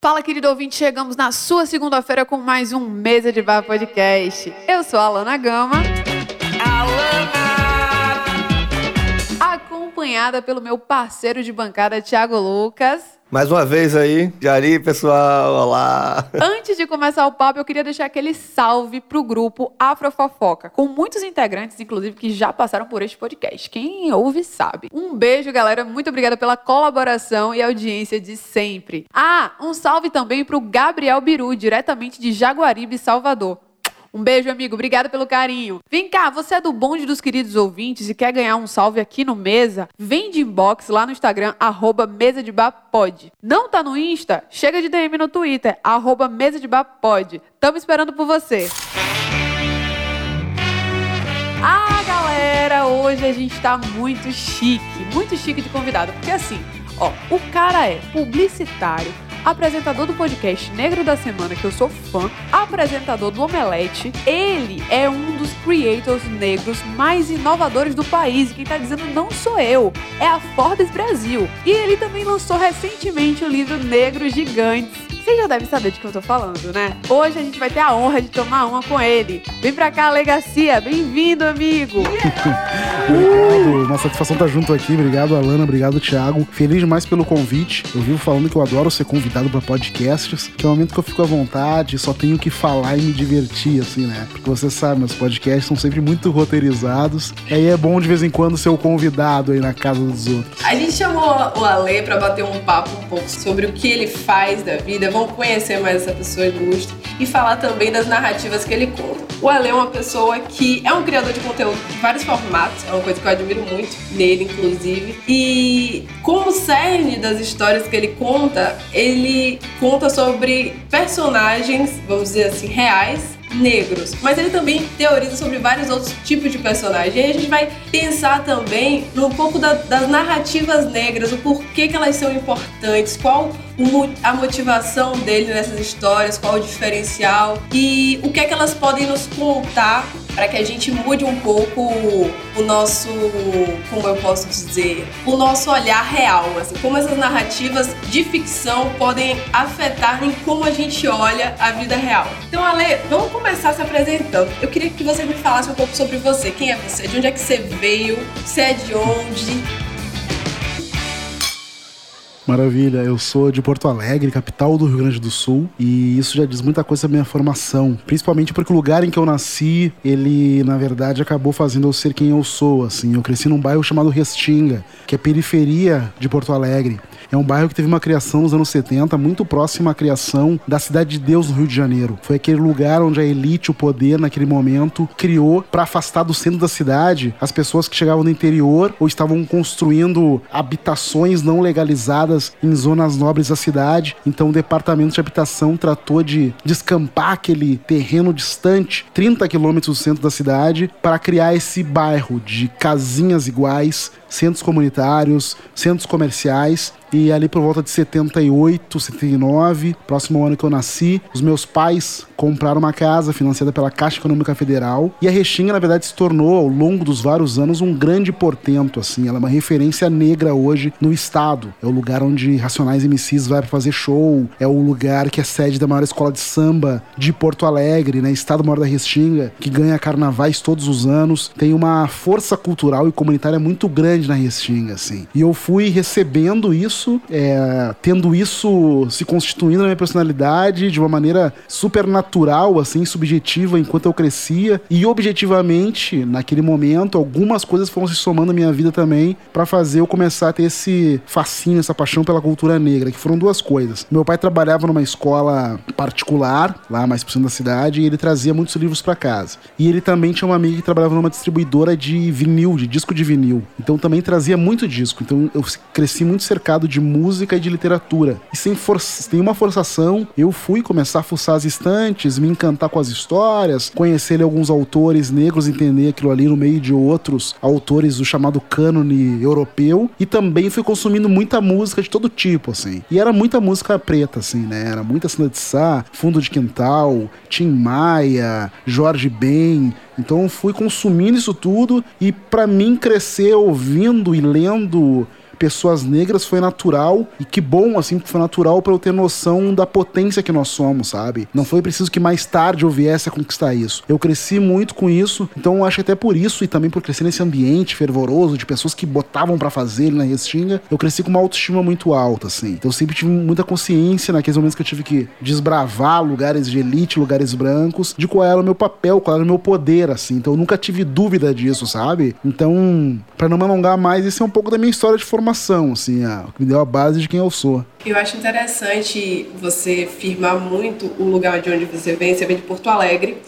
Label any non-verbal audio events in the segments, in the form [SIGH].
Fala, querido ouvinte, chegamos na sua segunda-feira com mais um Mesa de Bar Podcast. Eu sou a Alana Gama. Alana! Acompanhada pelo meu parceiro de bancada, Thiago Lucas. Mais uma vez aí, Jari, pessoal, olá! Antes de começar o papo, eu queria deixar aquele salve pro grupo Afrofofoca, com muitos integrantes, inclusive, que já passaram por este podcast. Quem ouve sabe. Um beijo, galera, muito obrigada pela colaboração e audiência de sempre. Ah, um salve também pro Gabriel Biru, diretamente de Jaguaribe, Salvador. Um beijo, amigo. Obrigada pelo carinho. Vem cá, você é do bonde dos queridos ouvintes e quer ganhar um salve aqui no Mesa? Vem de inbox lá no Instagram, arroba Mesa de. Não tá no Insta? Chega de DM no Twitter, arroba Mesa de. Tamo esperando por você. Ah, galera, hoje a gente tá muito chique, muito chique de convidado, porque assim, ó, o cara é publicitário, apresentador do podcast Negro da Semana, que eu sou fã, apresentador do Omelete. Ele é um dos creators negros mais inovadores do país. E quem tá dizendo não sou eu, é a Forbes Brasil. E ele também lançou recentemente o livro Negros Gigantes você já deve saber de que eu tô falando, né? Hoje a gente vai ter a honra de tomar uma com ele. Vem pra cá, Legacia. Bem-vindo, amigo. [LAUGHS] obrigado. Uma satisfação estar junto aqui. Obrigado, Alana. Obrigado, Thiago. Feliz demais pelo convite. Eu vivo falando que eu adoro ser convidado para podcasts, que é o momento que eu fico à vontade, só tenho que falar e me divertir, assim, né? Porque você sabe, meus podcasts são sempre muito roteirizados. E aí é bom de vez em quando ser o convidado aí na casa dos outros. A gente chamou o Ale para bater um papo um pouco sobre o que ele faz da vida conhecer mais essa pessoa ilustre e falar também das narrativas que ele conta. O Ale é uma pessoa que é um criador de conteúdo de vários formatos, é uma coisa que eu admiro muito nele, inclusive. E como cerne das histórias que ele conta, ele conta sobre personagens, vamos dizer assim, reais negros, mas ele também teoriza sobre vários outros tipos de personagens. E aí a gente vai pensar também um pouco da, das narrativas negras, o porquê que elas são importantes, qual a motivação dele nessas histórias, qual o diferencial e o que é que elas podem nos contar para que a gente mude um pouco o nosso, como eu posso dizer, o nosso olhar real, assim, como essas narrativas de ficção podem afetar em como a gente olha a vida real. Então, Ale, vamos começar se apresentando. Eu queria que você me falasse um pouco sobre você. Quem é você? De onde é que você veio? Você é de onde? Maravilha, eu sou de Porto Alegre, capital do Rio Grande do Sul, e isso já diz muita coisa da minha formação, principalmente porque o lugar em que eu nasci, ele na verdade acabou fazendo eu ser quem eu sou, assim. Eu cresci num bairro chamado Restinga, que é periferia de Porto Alegre. É um bairro que teve uma criação nos anos 70 muito próxima à criação da Cidade de Deus no Rio de Janeiro. Foi aquele lugar onde a elite, o poder naquele momento, criou para afastar do centro da cidade as pessoas que chegavam do interior ou estavam construindo habitações não legalizadas em zonas nobres da cidade. Então o departamento de habitação tratou de descampar aquele terreno distante, 30 quilômetros do centro da cidade, para criar esse bairro de casinhas iguais, centros comunitários, centros comerciais e ali por volta de 78, 79, próximo ano que eu nasci, os meus pais compraram uma casa financiada pela Caixa Econômica Federal. E a Restinga, na verdade, se tornou, ao longo dos vários anos, um grande portento, assim. Ela é uma referência negra hoje no estado. É o lugar onde Racionais MCs vai fazer show. É o lugar que é sede da maior escola de samba de Porto Alegre, né? Estado maior da Restinga, que ganha carnavais todos os anos. Tem uma força cultural e comunitária muito grande na Restinga, assim. E eu fui recebendo isso é, tendo isso se constituindo na minha personalidade de uma maneira super natural, assim, subjetiva enquanto eu crescia. E objetivamente, naquele momento, algumas coisas foram se somando na minha vida também para fazer eu começar a ter esse fascínio, essa paixão pela cultura negra, que foram duas coisas. Meu pai trabalhava numa escola particular, lá mais pro centro da cidade, e ele trazia muitos livros para casa. E ele também tinha uma amiga que trabalhava numa distribuidora de vinil, de disco de vinil. Então também trazia muito disco. Então eu cresci muito cercado de música e de literatura. E sem, for sem uma forçação, eu fui começar a fuçar as estantes, me encantar com as histórias, conhecer alguns autores negros, entender aquilo ali no meio de outros autores do chamado cânone europeu. E também fui consumindo muita música de todo tipo, assim. E era muita música preta, assim, né? Era muita Cena de Sá, Fundo de Quintal, Tim Maia, Jorge Ben. Então fui consumindo isso tudo e para mim crescer ouvindo e lendo pessoas negras foi natural e que bom, assim, que foi natural para eu ter noção da potência que nós somos, sabe? Não foi preciso que mais tarde eu viesse a conquistar isso. Eu cresci muito com isso, então acho que até por isso e também por crescer nesse ambiente fervoroso de pessoas que botavam para fazer na Restinga, eu cresci com uma autoestima muito alta, assim. Então eu sempre tive muita consciência naqueles momentos que eu tive que desbravar lugares de elite, lugares brancos, de qual era o meu papel, qual era o meu poder, assim. Então eu nunca tive dúvida disso, sabe? Então, para não me alongar mais, esse é um pouco da minha história de formação, assim, a, que me deu a base de quem eu sou. Eu acho interessante você firmar muito o lugar de onde você vem, você vem de Porto Alegre.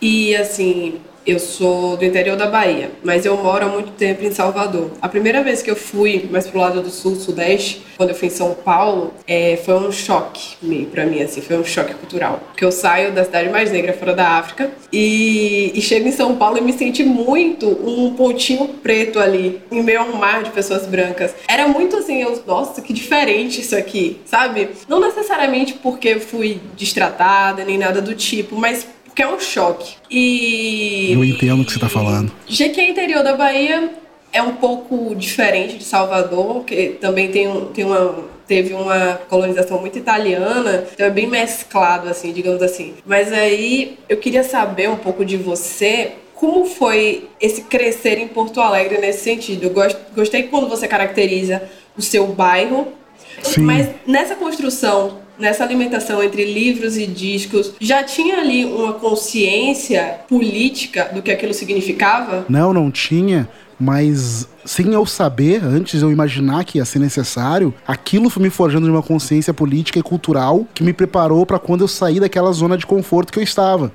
E assim, eu sou do interior da Bahia, mas eu moro há muito tempo em Salvador. A primeira vez que eu fui mais pro lado do sul, sudeste, quando eu fui em São Paulo, é, foi um choque para mim, assim, foi um choque cultural. Porque eu saio da cidade mais negra fora da África e, e chego em São Paulo e me senti muito um pontinho preto ali, em meio a um mar de pessoas brancas. Era muito assim, eu, nossa, que diferente isso aqui, sabe? Não necessariamente porque fui destratada nem nada do tipo, mas porque é um choque. E. Eu entendo o que você está falando. Já que é interior da Bahia, é um pouco diferente de Salvador, que também tem, tem uma, teve uma colonização muito italiana, então é bem mesclado, assim, digamos assim. Mas aí eu queria saber um pouco de você. Como foi esse crescer em Porto Alegre nesse sentido? Eu gostei quando você caracteriza o seu bairro, Sim. mas nessa construção nessa alimentação entre livros e discos, já tinha ali uma consciência política do que aquilo significava? Não, não tinha. Mas sem eu saber, antes eu imaginar que ia ser necessário, aquilo foi me forjando de uma consciência política e cultural que me preparou para quando eu saí daquela zona de conforto que eu estava.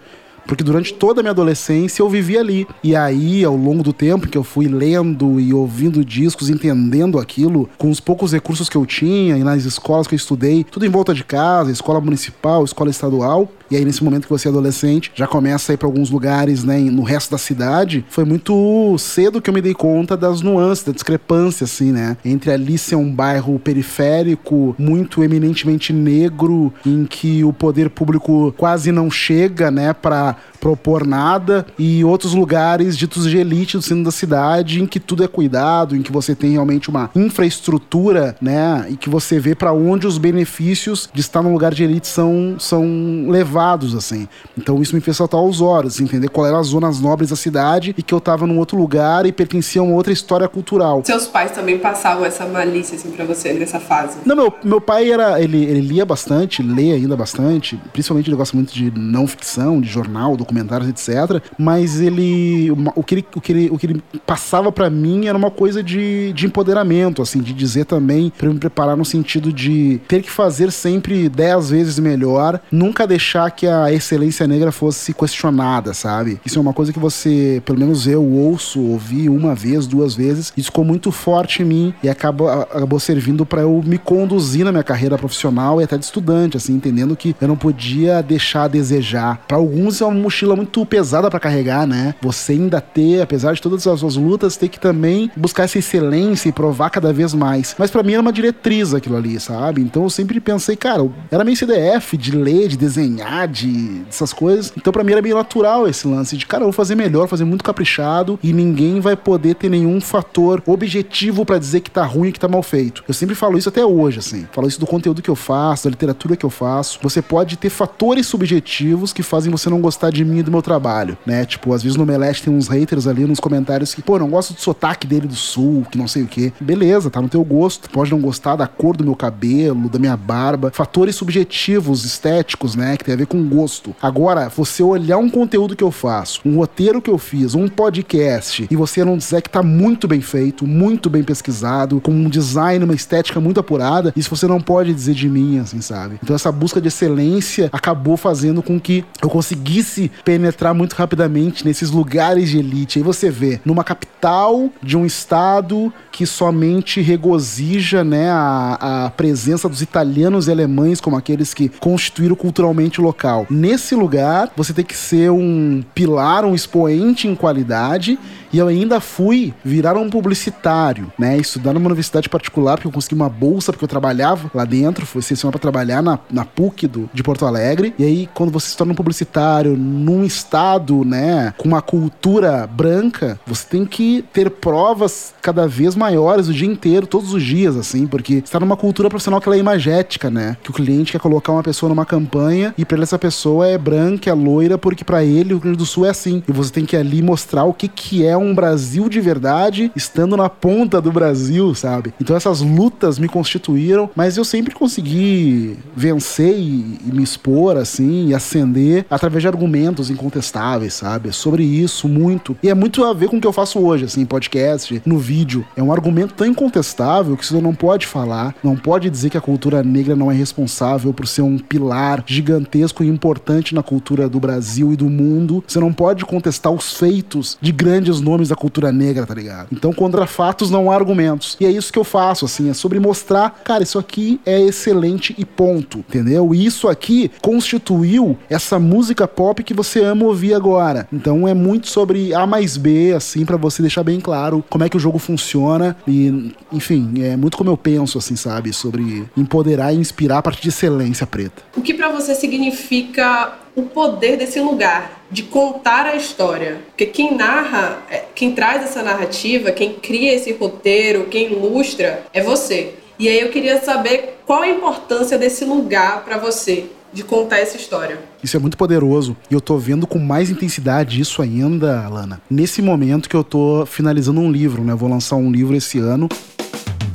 Porque durante toda a minha adolescência eu vivi ali. E aí, ao longo do tempo que eu fui lendo e ouvindo discos, entendendo aquilo, com os poucos recursos que eu tinha e nas escolas que eu estudei, tudo em volta de casa, escola municipal, escola estadual, e aí, nesse momento que você é adolescente, já começa a ir para alguns lugares, né, no resto da cidade, foi muito cedo que eu me dei conta das nuances, da discrepância, assim, né? Entre ali ser um bairro periférico, muito eminentemente negro, em que o poder público quase não chega, né, para propor nada, e outros lugares ditos de elite do centro da cidade, em que tudo é cuidado, em que você tem realmente uma infraestrutura, né, e que você vê para onde os benefícios de estar num lugar de elite são, são levados assim. Então isso me fez saltar aos olhos, entender qual eram as zonas nobres da cidade e que eu tava num outro lugar e pertencia a uma outra história cultural. Seus pais também passavam essa malícia, assim, pra você nessa fase? Não, meu, meu pai era, ele, ele lia bastante, lê ainda bastante, principalmente ele gosta muito de não ficção, de jornal, documentários, etc. Mas ele, o que ele, o que ele, o que ele passava para mim era uma coisa de, de empoderamento, assim, de dizer também, para me preparar no sentido de ter que fazer sempre dez vezes melhor, nunca deixar que a excelência negra fosse questionada, sabe? Isso é uma coisa que você, pelo menos eu ouço, ouvi uma vez, duas vezes, e ficou muito forte em mim e acabou, acabou servindo para eu me conduzir na minha carreira profissional e até de estudante, assim, entendendo que eu não podia deixar a desejar. Para alguns é uma mochila muito pesada para carregar, né? Você ainda ter, apesar de todas as suas lutas, ter que também buscar essa excelência e provar cada vez mais. Mas para mim era uma diretriz aquilo ali, sabe? Então eu sempre pensei, cara, era meio CDF de ler, de desenhar, de dessas coisas. Então para mim era meio natural esse lance de, cara, eu vou fazer melhor, fazer muito caprichado e ninguém vai poder ter nenhum fator objetivo para dizer que tá ruim que tá mal feito. Eu sempre falo isso até hoje, assim. Falo isso do conteúdo que eu faço, da literatura que eu faço. Você pode ter fatores subjetivos que fazem você não gostar de mim e do meu trabalho, né? Tipo, às vezes no Melete tem uns haters ali nos comentários que, pô, não gosto do sotaque dele do sul, que não sei o que. Beleza, tá no teu gosto. Pode não gostar da cor do meu cabelo, da minha barba. Fatores subjetivos, estéticos, né? Que tem a ver com gosto. Agora, você olhar um conteúdo que eu faço, um roteiro que eu fiz, um podcast, e você não dizer que tá muito bem feito, muito bem pesquisado, com um design, uma estética muito apurada, isso você não pode dizer de mim, assim, sabe? Então essa busca de excelência acabou fazendo com que eu conseguisse penetrar muito rapidamente nesses lugares de elite. Aí você vê, numa capital de um estado que somente regozija, né, a, a presença dos italianos e alemães como aqueles que constituíram culturalmente o local local. Nesse lugar, você tem que ser um pilar, um expoente em qualidade. E eu ainda fui virar um publicitário, né? Estudar numa universidade particular, porque eu consegui uma bolsa, porque eu trabalhava lá dentro, fui selecionado para trabalhar na, na PUC do, de Porto Alegre. E aí, quando você se torna um publicitário, num estado, né, com uma cultura branca, você tem que ter provas cada vez maiores o dia inteiro, todos os dias, assim, porque está numa cultura profissional que ela é imagética, né? Que o cliente quer colocar uma pessoa numa campanha e para ele essa pessoa é branca, é loira, porque para ele o Rio Grande do Sul é assim. E você tem que ali mostrar o que, que é um Brasil de verdade, estando na ponta do Brasil, sabe? Então essas lutas me constituíram, mas eu sempre consegui vencer e, e me expor, assim, e ascender através de argumentos incontestáveis, sabe? É sobre isso muito. E é muito a ver com o que eu faço hoje, assim, podcast, no vídeo. É um argumento tão incontestável que você não pode falar, não pode dizer que a cultura negra não é responsável por ser um pilar gigantesco e importante na cultura do Brasil e do mundo. Você não pode contestar os feitos de grandes nomes da cultura negra, tá ligado? Então, contra fatos não há argumentos. E é isso que eu faço, assim, é sobre mostrar, cara, isso aqui é excelente e ponto, entendeu? E isso aqui constituiu essa música pop que você ama ouvir agora. Então, é muito sobre A mais B, assim, para você deixar bem claro como é que o jogo funciona e, enfim, é muito como eu penso, assim, sabe? Sobre empoderar e inspirar a partir de excelência preta. O que para você significa o poder desse lugar de contar a história? Porque quem narra, é, quem traz essa narrativa, quem cria esse roteiro, quem ilustra é você. E aí eu queria saber qual a importância desse lugar para você, de contar essa história. Isso é muito poderoso. E eu tô vendo com mais intensidade isso ainda, Lana. Nesse momento que eu tô finalizando um livro, né? Eu vou lançar um livro esse ano.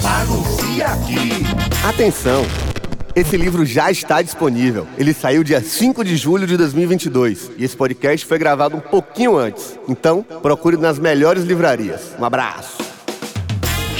Anuncia aqui. Atenção! Esse livro já está disponível. Ele saiu dia 5 de julho de 2022 e esse podcast foi gravado um pouquinho antes. Então, procure nas melhores livrarias. Um abraço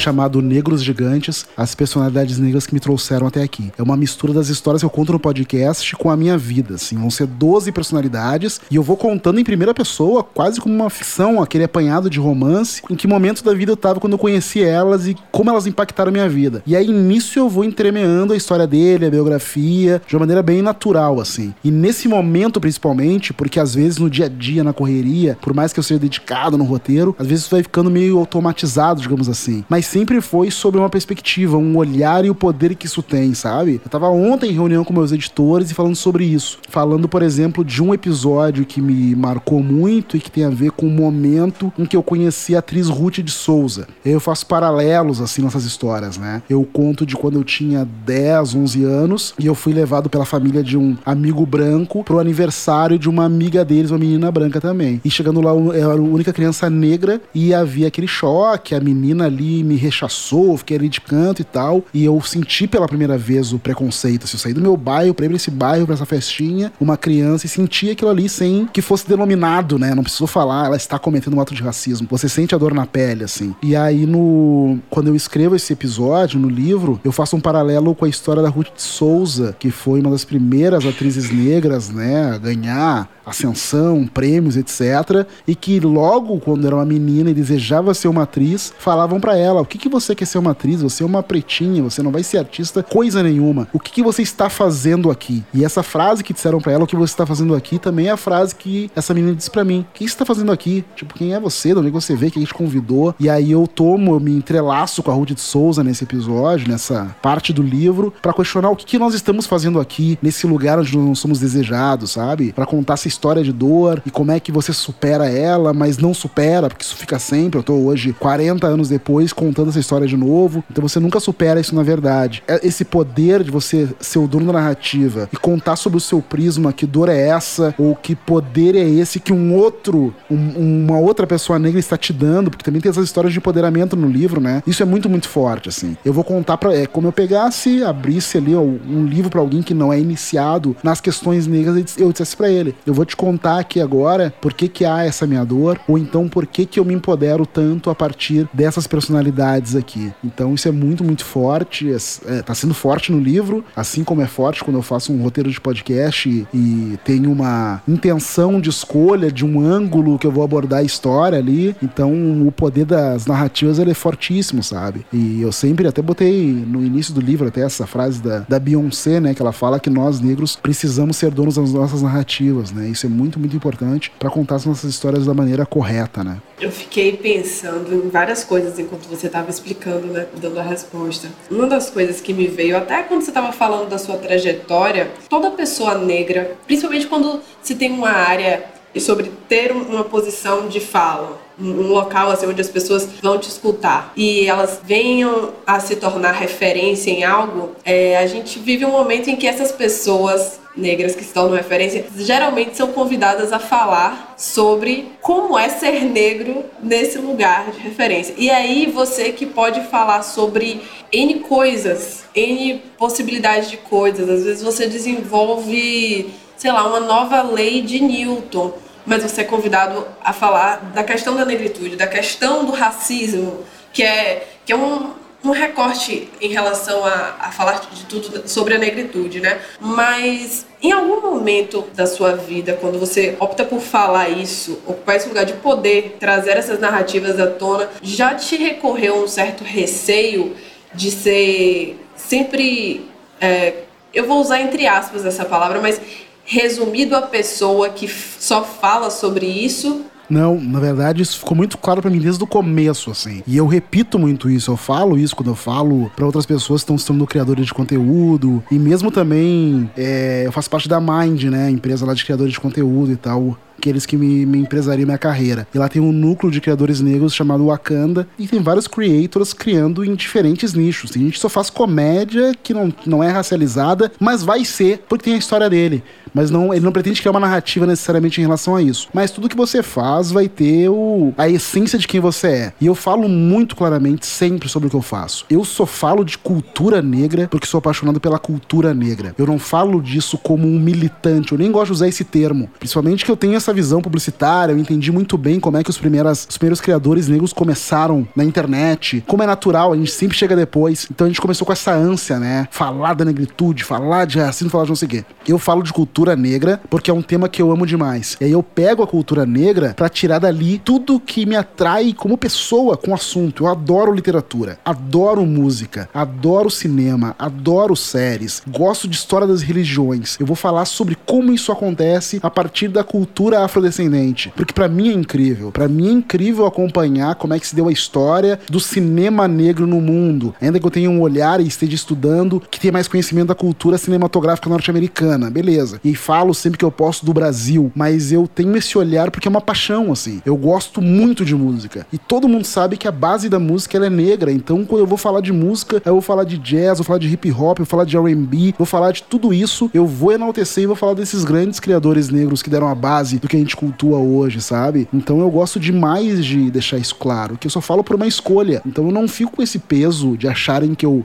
chamado Negros Gigantes, as personalidades negras que me trouxeram até aqui. É uma mistura das histórias que eu conto no podcast com a minha vida, assim. Vão ser 12 personalidades e eu vou contando em primeira pessoa, quase como uma ficção, aquele apanhado de romance, em que momento da vida eu tava quando eu conheci elas e como elas impactaram minha vida. E aí nisso eu vou entremeando a história dele, a biografia, de uma maneira bem natural, assim. E nesse momento, principalmente, porque às vezes no dia a dia, na correria, por mais que eu seja dedicado no roteiro, às vezes isso vai ficando meio automatizado, digamos assim. Mas sempre foi sobre uma perspectiva, um olhar e o poder que isso tem, sabe? Eu tava ontem em reunião com meus editores e falando sobre isso. Falando, por exemplo, de um episódio que me marcou muito e que tem a ver com o momento em que eu conheci a atriz Ruth de Souza. Eu faço paralelos, assim, nessas histórias, né? Eu conto de quando eu tinha 10, 11 anos e eu fui levado pela família de um amigo branco pro aniversário de uma amiga deles, uma menina branca também. E chegando lá, eu era a única criança negra e havia aquele choque, a menina ali me rechaçou, fiquei ali de canto e tal. E eu senti pela primeira vez o preconceito. Assim, eu saí do meu bairro pra ir pra esse bairro, pra essa festinha, uma criança, e senti aquilo ali sem que fosse denominado, né? Não precisou falar, ela está cometendo um ato de racismo. Você sente a dor na pele, assim. E aí, no. Quando eu escrevo esse episódio no livro, eu faço um paralelo com a história da Ruth Souza, que foi uma das primeiras atrizes negras, né, a ganhar ascensão, prêmios, etc. E que logo, quando era uma menina e desejava ser uma atriz, falavam para ela: o que, que você quer ser uma atriz? Você é uma pretinha, você não vai ser artista coisa nenhuma. O que, que você está fazendo aqui? E essa frase que disseram para ela, o que você está fazendo aqui, também é a frase que essa menina disse para mim: o que você está fazendo aqui? Tipo, quem é você? De onde você vê? Quem te convidou? E aí eu tomo, eu me entrelaço com a Ruth de Souza nesse episódio, nessa parte do livro, para questionar o que, que nós estamos fazendo aqui, nesse lugar onde nós não somos desejados, sabe? Para contar essa história de dor e como é que você supera ela, mas não supera, porque isso fica sempre. Eu tô hoje, 40 anos depois, contando essa história de novo. Então você nunca supera isso na verdade. É esse poder de você ser o dono da narrativa e contar sobre o seu prisma, que dor é essa, ou que poder é esse que um outro, um, uma outra pessoa negra está te dando, porque também tem essas histórias de empoderamento no livro, né? Isso é muito, muito forte, assim. Eu vou contar para É como eu pegasse, abrisse ali ó, um livro para alguém que não é iniciado nas questões negras eu dissesse para ele: eu vou te contar aqui agora por que, que há essa minha dor, ou então por que, que eu me empodero tanto a partir dessas personalidades aqui. Então isso é muito, muito forte, é, é, tá sendo forte no livro, assim como é forte quando eu faço um roteiro de podcast e, e tenho uma intenção de escolha de um ângulo que eu vou abordar a história ali. Então o poder das narrativas ele é fortíssimo, sabe? E eu sempre até botei no início do livro até essa frase da, da Beyoncé, né, que ela fala que nós negros precisamos ser donos das nossas narrativas, né? Isso é muito, muito importante para contar as nossas histórias da maneira correta, né? Eu fiquei pensando em várias coisas enquanto você estava explicando, né, dando a resposta. Uma das coisas que me veio, até quando você estava falando da sua trajetória, toda pessoa negra, principalmente quando se tem uma área sobre ter uma posição de fala, um local assim, onde as pessoas vão te escutar. E elas venham a se tornar referência em algo, é, a gente vive um momento em que essas pessoas negras que se tornam referência geralmente são convidadas a falar sobre como é ser negro nesse lugar de referência. E aí você que pode falar sobre N coisas, N possibilidades de coisas, às vezes você desenvolve, sei lá, uma nova lei de Newton mas você é convidado a falar da questão da negritude, da questão do racismo, que é, que é um, um recorte em relação a, a falar de tudo sobre a negritude, né? Mas em algum momento da sua vida, quando você opta por falar isso, ocupar esse lugar de poder, trazer essas narrativas à tona, já te recorreu um certo receio de ser sempre. É, eu vou usar entre aspas essa palavra, mas resumido a pessoa que só fala sobre isso não, na verdade, isso ficou muito claro para mim desde o começo, assim. E eu repito muito isso, eu falo isso quando eu falo para outras pessoas que estão se tornando criadores de conteúdo. E mesmo também, é, eu faço parte da Mind, né? Empresa lá de criadores de conteúdo e tal aqueles que me, me empresariam minha carreira. E lá tem um núcleo de criadores negros chamado Wakanda e tem vários creators criando em diferentes nichos. Tem gente que só faz comédia que não, não é racializada, mas vai ser, porque tem a história dele. Mas não, ele não pretende criar uma narrativa necessariamente em relação a isso. Mas tudo que você faz vai ter o, a essência de quem você é. E eu falo muito claramente sempre sobre o que eu faço. Eu só falo de cultura negra porque sou apaixonado pela cultura negra. Eu não falo disso como um militante. Eu nem gosto de usar esse termo. Principalmente que eu tenho essa visão publicitária, eu entendi muito bem como é que os, primeiras, os primeiros criadores negros começaram na internet, como é natural, a gente sempre chega depois. Então a gente começou com essa ânsia, né? Falar da negritude, falar de racismo, falar de não sei o quê. Eu falo de cultura negra porque é um tema que eu amo demais. E aí eu pego a cultura negra para tirar dali tudo que me atrai como pessoa com o assunto. Eu adoro literatura, adoro música, adoro cinema, adoro séries, gosto de história das religiões. Eu vou falar sobre como isso acontece a partir da cultura afrodescendente. Porque para mim é incrível. para mim é incrível acompanhar como é que se deu a história do cinema negro no mundo. Ainda que eu tenha um olhar e esteja estudando, que tenha mais conhecimento da cultura cinematográfica norte-americana. Beleza. E falo sempre que eu posso do Brasil, mas eu tenho esse olhar porque é uma paixão, assim. Eu gosto muito de música. E todo mundo sabe que a base da música ela é negra. Então, quando eu vou falar de música, eu vou falar de jazz, vou falar de hip hop, vou falar de RB, vou falar de tudo isso. Eu vou enaltecer e vou falar desses grandes criadores negros que deram a base do que a gente cultua hoje, sabe? Então eu gosto demais de deixar isso claro, que eu só falo por uma escolha. Então eu não fico com esse peso de acharem que eu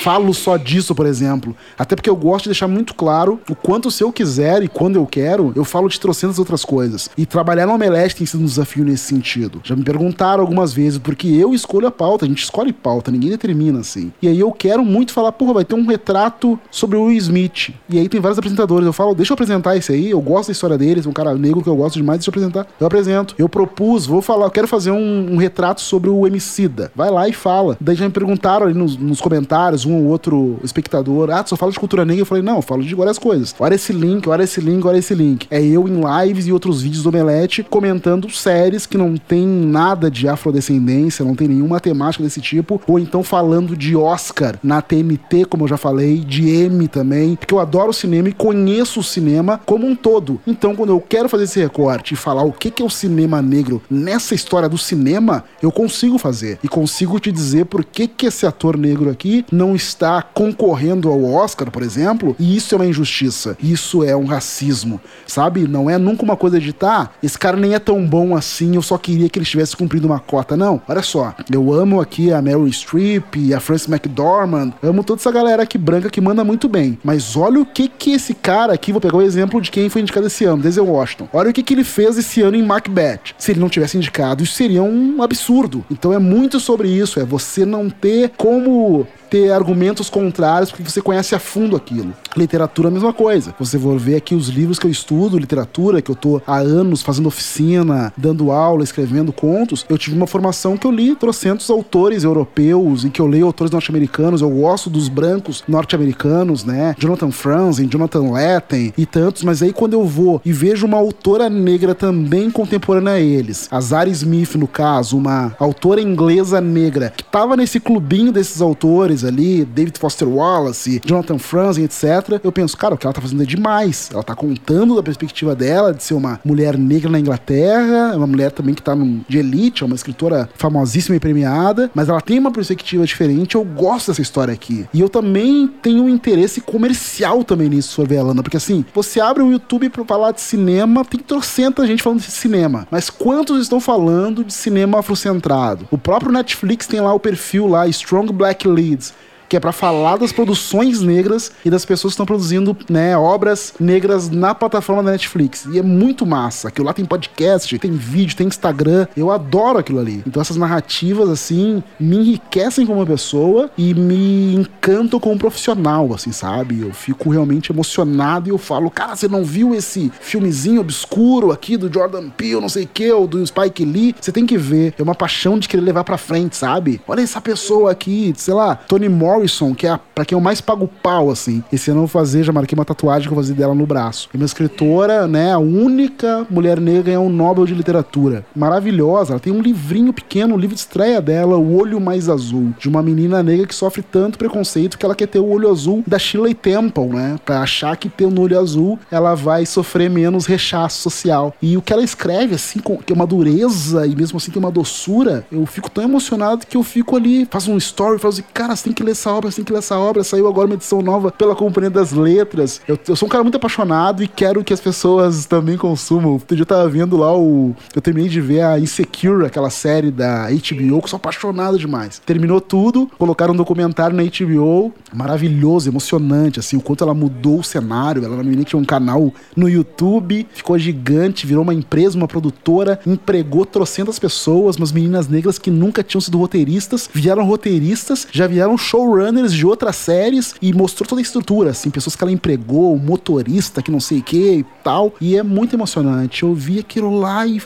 falo só disso, por exemplo. Até porque eu gosto de deixar muito claro o quanto se eu quiser e quando eu quero, eu falo de trocentas outras coisas. E trabalhar no Omelete tem sido um desafio nesse sentido. Já me perguntaram algumas vezes, porque eu escolho a pauta, a gente escolhe pauta, ninguém determina assim. E aí eu quero muito falar, porra, vai ter um retrato sobre o Will Smith. E aí tem vários apresentadores, eu falo, deixa eu apresentar esse aí, eu gosto da história deles, um cara negro que eu gosto demais, deixa eu apresentar. Eu apresento. Eu propus, vou falar, eu quero fazer um, um retrato sobre o Emicida. Vai lá e fala. Daí já me perguntaram ali nos, nos comentários, um ou outro espectador, ah, tu só fala de cultura negra. Eu falei, não, eu falo de várias coisas. Olha esse link, olha esse link, olha esse link. É eu em lives e outros vídeos do Omelete comentando séries que não tem nada de afrodescendência, não tem nenhuma temática desse tipo, ou então falando de Oscar na TNT, como eu já falei, de M também, porque eu adoro cinema e conheço o cinema como um todo. Então, quando eu quero fazer esse recorte e falar o que, que é o cinema negro nessa história do cinema, eu consigo fazer. E consigo te dizer por que, que esse ator negro aqui não está concorrendo ao Oscar, por exemplo, e isso é uma injustiça. Isso é um racismo, sabe? Não é nunca uma coisa de tá, esse cara nem é tão bom assim, eu só queria que ele estivesse cumprindo uma cota. Não, olha só, eu amo aqui a Meryl Streep, a Frances McDormand, amo toda essa galera aqui branca que manda muito bem. Mas olha o que que esse cara aqui, vou pegar o exemplo de quem foi indicado esse ano, Denzel Washington. Olha o que que ele fez esse ano em Macbeth. Se ele não tivesse indicado, isso seria um absurdo. Então é muito sobre isso, é você não ter como ter argumentos contrários porque você conhece a fundo aquilo. Literatura, a mesma coisa. Você for ver aqui os livros que eu estudo, literatura, que eu tô há anos fazendo oficina, dando aula, escrevendo contos, eu tive uma formação que eu li trocentos autores europeus e que eu leio autores norte-americanos, eu gosto dos brancos norte-americanos, né? Jonathan Franzen, Jonathan Letton e tantos, mas aí quando eu vou e vejo uma autora negra também contemporânea a eles, a Zara Smith, no caso, uma autora inglesa negra, que tava nesse clubinho desses autores, ali, David Foster Wallace, Jonathan Franzen, etc. Eu penso, cara, o que ela tá fazendo é demais. Ela tá contando da perspectiva dela de ser uma mulher negra na Inglaterra, uma mulher também que tá num, de elite, é uma escritora famosíssima e premiada, mas ela tem uma perspectiva diferente. Eu gosto dessa história aqui. E eu também tenho um interesse comercial também nisso, sobre a Lana, porque assim, você abre o um YouTube para falar de cinema, tem trocentas gente falando de cinema, mas quantos estão falando de cinema afrocentrado? O próprio Netflix tem lá o perfil lá, Strong Black Leads que é para falar das produções negras e das pessoas que estão produzindo, né, obras negras na plataforma da Netflix. E é muito massa. Aquilo lá tem podcast, tem vídeo, tem Instagram. Eu adoro aquilo ali. Então essas narrativas assim me enriquecem como pessoa e me encantam como profissional, assim, sabe? Eu fico realmente emocionado e eu falo, cara, você não viu esse filmezinho obscuro aqui do Jordan Peele, não sei o que, ou do Spike Lee? Você tem que ver. É uma paixão de querer levar para frente, sabe? Olha essa pessoa aqui, sei lá, Toni Morrison Que é a, pra quem eu mais pago pau, assim. Esse ano eu vou fazer, já marquei uma tatuagem que eu vou fazer dela no braço. É uma escritora, né, a única mulher negra ganhar um Nobel de Literatura. Maravilhosa, ela tem um livrinho pequeno, um livro de estreia dela, O Olho Mais Azul, de uma menina negra que sofre tanto preconceito que ela quer ter o olho azul da Shirley Temple, né, pra achar que tendo olho azul ela vai sofrer menos rechaço social. E o que ela escreve, assim, com, que é uma dureza e mesmo assim tem uma doçura, eu fico tão emocionado que eu fico ali, faço um story, falo assim, cara, você tem que ler essa obra, você tem que ler essa obra. Saiu agora uma edição nova pela Companhia das Letras. Eu, eu sou um cara muito apaixonado e quero que as pessoas também consumam. Outro dia eu tava vendo lá o. Eu terminei de ver a Insecure, aquela série da HBO, que eu sou apaixonado demais. Terminou tudo, colocaram um documentário na HBO, maravilhoso, emocionante, assim, o quanto ela mudou o cenário. Ela, na menina, tinha um canal no YouTube, ficou gigante, virou uma empresa, uma produtora, empregou trocentas pessoas, umas meninas negras que nunca tinham sido roteiristas, vieram roteiristas, já vieram showrunners showrunners de outras séries e mostrou toda a estrutura, assim, pessoas que ela empregou, motorista que não sei o que e tal. E é muito emocionante. Eu vi aquilo lá e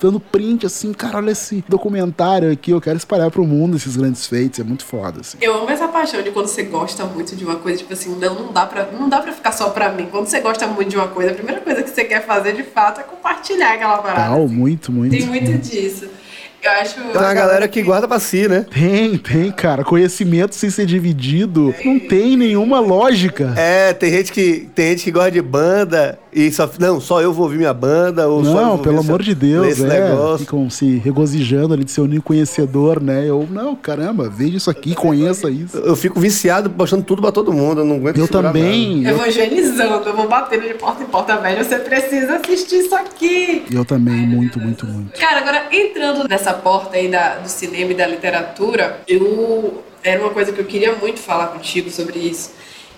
dando print, assim, cara, olha esse documentário aqui, eu quero espalhar pro mundo esses grandes feitos, é muito foda, assim. Eu amo essa paixão de quando você gosta muito de uma coisa, tipo assim, não, não dá pra, não dá pra ficar só pra mim. Quando você gosta muito de uma coisa, a primeira coisa que você quer fazer, de fato, é compartilhar aquela parada. Tal, assim. muito, muito. Tem muito disso. Eu acho. Tem uma galera que guarda pra si, né? Tem, tem, cara. Conhecimento sem ser dividido não tem nenhuma lógica. É, tem gente que tem gente que gosta de banda e só, não, só eu vou ouvir minha banda. Ou não, pelo amor de Deus, é. Negócio. Ficam se regozijando ali de ser único conhecedor, né? Eu, não, caramba, veja isso aqui, conheça isso. Eu fico viciado postando tudo pra todo mundo, eu não aguento Eu também. Eu... Evangelizando, eu vou batendo de porta em porta, velho. Você precisa assistir isso aqui. Eu também, muito, muito, muito. Cara, agora entrando nessa porta aí da, do cinema e da literatura, eu. Era uma coisa que eu queria muito falar contigo sobre isso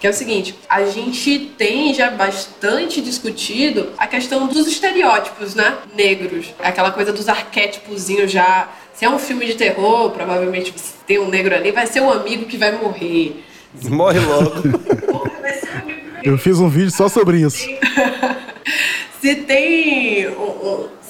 que é o seguinte: a gente tem já bastante discutido a questão dos estereótipos, né? Negros. Aquela coisa dos arquétipos já. Se é um filme de terror, provavelmente você tem um negro ali, vai ser um amigo que vai morrer. Morre logo. [LAUGHS] Eu fiz um vídeo só sobre isso. [LAUGHS] Se tem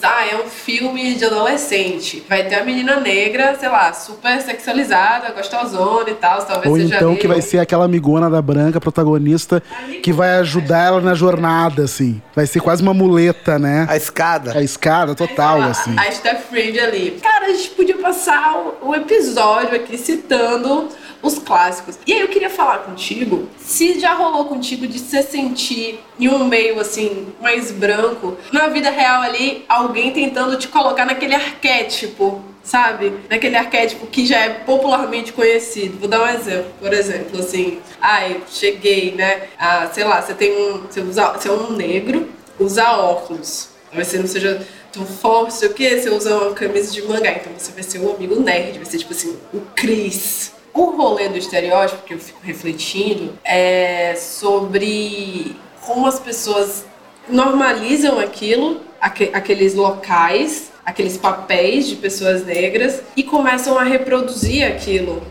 ah, é um filme de adolescente. Vai ter a menina negra, sei lá, super sexualizada, gostosona e tal. Talvez Ou seja então que vai ser aquela amigona da branca, protagonista, que vai ajudar ela na jornada, assim. Vai ser quase uma muleta, né? A escada. A escada, total, a, assim. A Steph Friend ali. Cara, a gente podia passar o, o episódio aqui citando os clássicos. E aí eu queria falar contigo se já rolou contigo de se sentir em um meio assim mais branco, na vida real ali, alguém tentando te colocar naquele arquétipo sabe? Naquele arquétipo que já é popularmente conhecido. Vou dar um exemplo, por exemplo, assim, ai, cheguei, né? Ah, sei lá, você tem um. Você, usa, você é um negro, usa óculos. Talvez você não seja tão forte, sei o quê, você usa uma camisa de mangá, então você vai ser um amigo nerd, vai ser tipo assim, o Chris o rolê do estereótipo que eu fico refletindo é sobre como as pessoas normalizam aquilo, aqueles locais, aqueles papéis de pessoas negras e começam a reproduzir aquilo.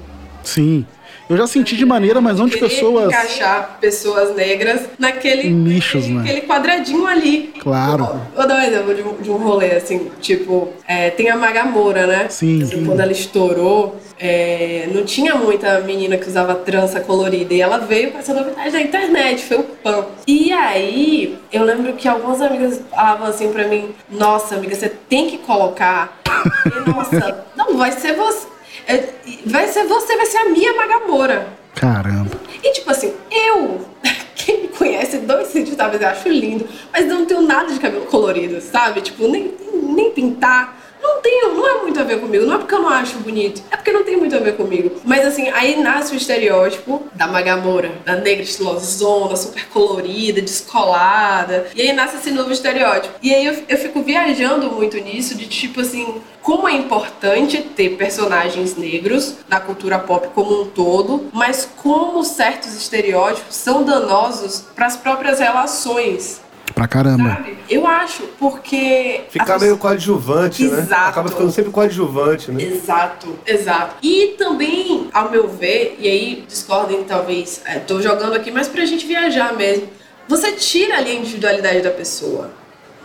Sim. Eu já senti de maneira, mas não de pessoas. encaixar pessoas negras naquele. Nichos, né? Aquele quadradinho ali. Claro. Vou, vou dar um exemplo de um, de um rolê, assim, tipo, é, tem a Magamora, né? Sim. Assim, quando ela estourou, é, não tinha muita menina que usava trança colorida. E ela veio com essa novidade da internet, foi o PAN. E aí, eu lembro que algumas amigas falavam assim pra mim: Nossa, amiga, você tem que colocar. E, nossa, [LAUGHS] não, vai ser você. É, vai ser você, vai ser a minha Magamora. Caramba. E tipo assim, eu, [LAUGHS] quem me conhece, dois centímetros eu acho lindo, mas não tenho nada de cabelo colorido, sabe? Tipo, nem, nem pintar. Não tenho, não é muito a ver comigo. Não é porque eu não acho bonito, é porque não tem muito a ver comigo. Mas assim, aí nasce o estereótipo da Magamora, da negra estilosona, super colorida, descolada. E aí nasce esse novo estereótipo. E aí eu, eu fico viajando muito nisso, de tipo assim, como é importante ter personagens negros na cultura pop como um todo, mas como certos estereótipos são danosos para as próprias relações Pra caramba. Sabe? Eu acho, porque. Ficar meio coadjuvante, né? Exato. Acaba ficando sempre coadjuvante, né? Exato, exato. E também, ao meu ver, e aí discordem talvez, é, tô jogando aqui, mas pra gente viajar mesmo. Você tira ali a individualidade da pessoa.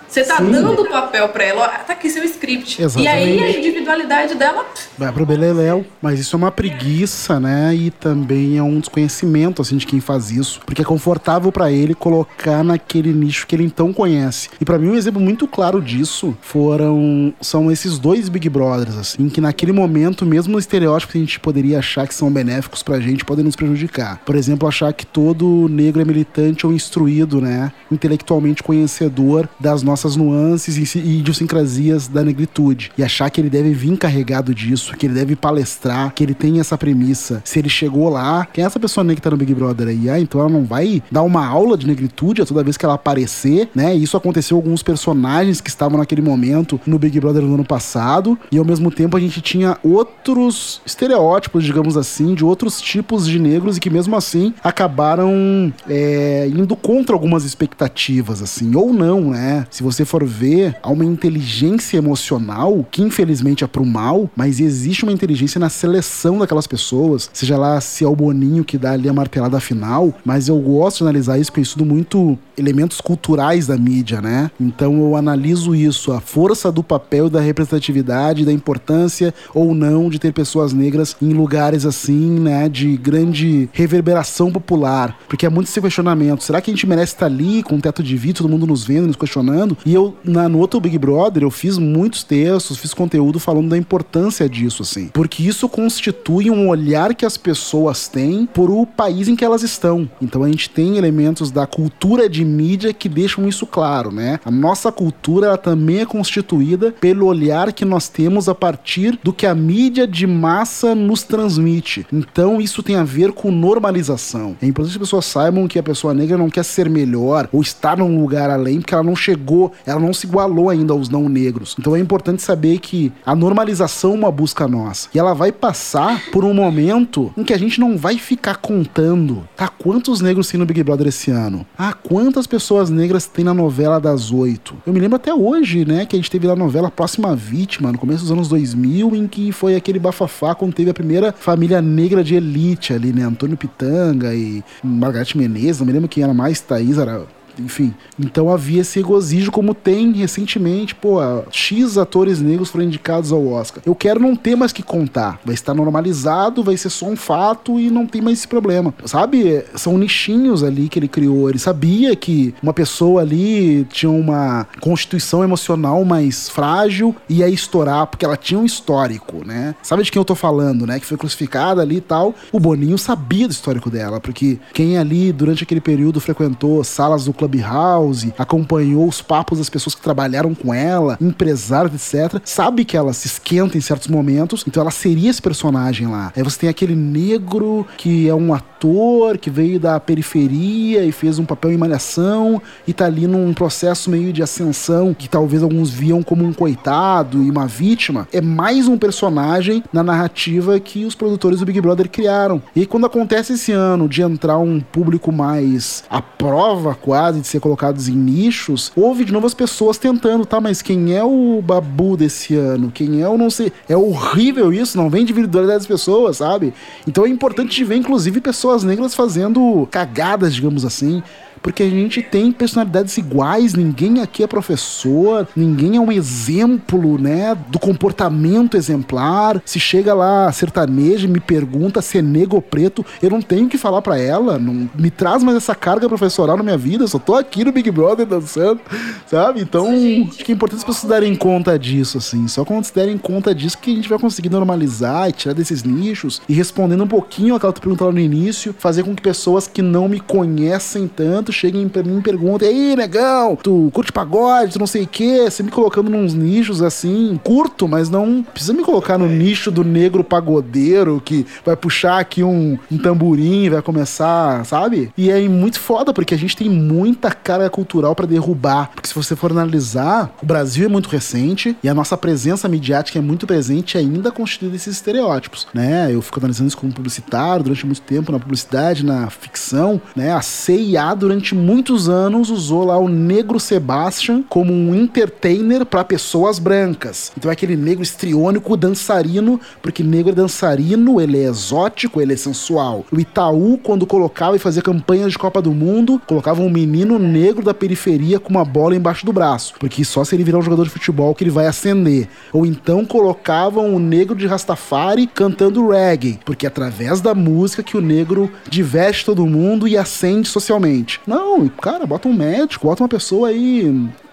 Você tá Sim. dando o papel pra ela, tá aqui seu script. Exatamente. E aí a individualidade dela. Vai pro Beleléu, mas isso é uma preguiça, né? E também é um desconhecimento, assim, de quem faz isso. Porque é confortável pra ele colocar naquele nicho que ele então conhece. E pra mim, um exemplo muito claro disso foram... São esses dois Big Brothers, assim, que naquele momento, mesmo no estereótipo que a gente poderia achar que são benéficos pra gente, podem nos prejudicar. Por exemplo, achar que todo negro é militante ou instruído, né? Intelectualmente conhecedor das nossas nuances e si- idiosincrasias da negritude. E achar que ele deve vir carregado disso, que ele deve palestrar, que ele tem essa premissa. Se ele chegou lá, quem é essa pessoa negra que tá no Big Brother aí? Ah, então ela não vai dar uma aula de negritude a toda vez que ela aparecer, né? Isso aconteceu com alguns personagens que estavam naquele momento no Big Brother no ano passado. E ao mesmo tempo a gente tinha outros estereótipos, digamos assim, de outros tipos de negros e que mesmo assim acabaram é, indo contra algumas expectativas, assim, ou não, né? Se você for ver, há uma inteligência emocional que infelizmente é pro mal, mas existe uma inteligência na seleção daquelas pessoas, seja lá se é o Boninho que dá ali a martelada final, mas eu gosto de analisar isso porque eu estudo muito elementos culturais da mídia, né? Então eu analiso isso, a força do papel da representatividade, da importância ou não de ter pessoas negras em lugares assim, né, de grande reverberação popular, porque é muito esse questionamento, será que a gente merece estar ali com um teto de vidro, todo mundo nos vendo, nos questionando? E eu, na, no outro Big Brother, eu fiz muitos textos, fiz conteúdo falando da importância disso, assim, porque isso constitui um olhar que as pessoas têm por o país em que elas estão. Então a gente tem elementos da cultura de mídia que deixam isso claro, né? A nossa cultura também é constituída pelo olhar que nós temos a partir do que a mídia de massa nos transmite. Então isso tem a ver com normalização. É importante que as pessoas saibam que a pessoa negra não quer ser melhor ou estar num lugar além porque ela não chegou, ela não se igualou ainda aos não negros. Então é importante saber que a normalização é uma busca nossa. E ela vai passar por um momento em que a gente não vai ficar contando, tá? Quantos negros tem no Big Brother esse ano? Ah, quantas pessoas negras tem na novela das oito? Eu me lembro até hoje, né, que a gente teve lá a novela Próxima Vítima, no começo dos anos 2000, em que foi aquele bafafá quando teve a primeira família negra de elite ali, né? Antônio Pitanga e Margareth Menezes, não me lembro quem era mais, Thaís, era enfim. Então havia esse regozijo, como tem recentemente, pô, X atores negros foram indicados ao Oscar. Eu quero não ter mais que contar. Vai estar normalizado, vai ser só um fato e não tem mais esse problema. Sabe? São nichinhos ali que ele criou. Ele sabia que uma pessoa ali tinha uma constituição emocional mais frágil e ia estourar, porque ela tinha um histórico, né? Sabe de quem eu tô falando, né? Que foi crucificada ali e tal. O Boninho sabia do histórico dela, porque quem ali durante aquele período frequentou salas do Clubhouse, acompanhou os papos das pessoas que trabalharam com ela, empresários, etc., sabe que ela se esquenta em certos momentos, então ela seria esse personagem lá. Aí você tem aquele negro que é um ator que veio da periferia e fez um papel em malhação e tá ali num processo meio de ascensão que talvez alguns viam como um coitado e uma vítima. É mais um personagem na narrativa que os produtores do Big Brother criaram. E aí, quando acontece esse ano de entrar um público mais à prova quase de ser colocados em nichos, houve de novo as pessoas tentando, tá? Mas quem é o babu desse ano? Quem é o não sei? É horrível isso, não vem de individualidade das pessoas, sabe? Então é importante ver, inclusive, pessoas negras fazendo cagadas, digamos assim. Porque a gente tem personalidades iguais, ninguém aqui é professor, ninguém é um exemplo, né, do comportamento exemplar. Se chega lá sertaneja e me pergunta se é negro ou preto, eu não tenho que falar para ela, não me traz mais essa carga professoral na minha vida, eu só tô aqui no Big Brother dançando, sabe? Então, acho que é importante as pessoas darem conta disso, assim. Só quando se derem conta disso que a gente vai conseguir normalizar e tirar desses nichos e respondendo um pouquinho aquela tua pergunta lá no início, fazer com que pessoas que não me conhecem tanto cheguem pra mim e perguntem: Ei, negão, tu curte pagode, tu não sei o que, você me colocando nos nichos assim, curto, mas não precisa me colocar no nicho do negro pagodeiro que vai puxar aqui um, um tamborim, vai começar, sabe? E é muito foda, porque a gente tem muita carga cultural para derrubar. Porque se você for analisar, o Brasil é muito recente e a nossa presença midiática é muito presente ainda constituída desses estereótipos, né? Eu fico analisando isso como publicitário durante muito tempo na publicidade, na ficção, né? A CIA durante muitos anos usou lá o negro Sebastian como um entertainer para pessoas brancas. Então é aquele negro estriônico dançarino, porque negro é dançarino, ele é exótico, ele é sensual. O Itaú, quando colocava e fazia campanhas de Copa do Mundo, colocava um menino negro da periferia com uma bola embaixo do braço, porque só se ele virar um jogador de futebol que ele vai acender. Ou então colocavam o negro de Rastafari cantando reggae, porque é através da música que o negro diverte todo mundo e acende socialmente. Não, cara, bota um médico, bota uma pessoa aí